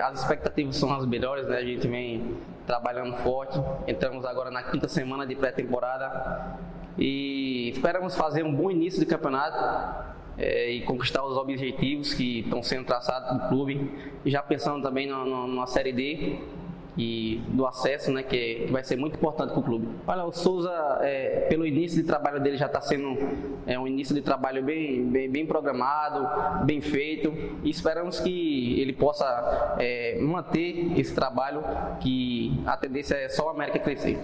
as expectativas são as melhores, né? A gente vem trabalhando forte. Entramos agora na quinta semana de pré-temporada e esperamos fazer um bom início de campeonato é, e conquistar os objetivos que estão sendo traçados no clube. E já pensando também na, na, na Série D e do acesso, né, que, que vai ser muito importante para o clube. Olha, o Souza, é, pelo início de trabalho dele, já está sendo é, um início de trabalho bem, bem, bem, programado, bem feito, e esperamos que ele possa é, manter esse trabalho, que a tendência é só o América crescer.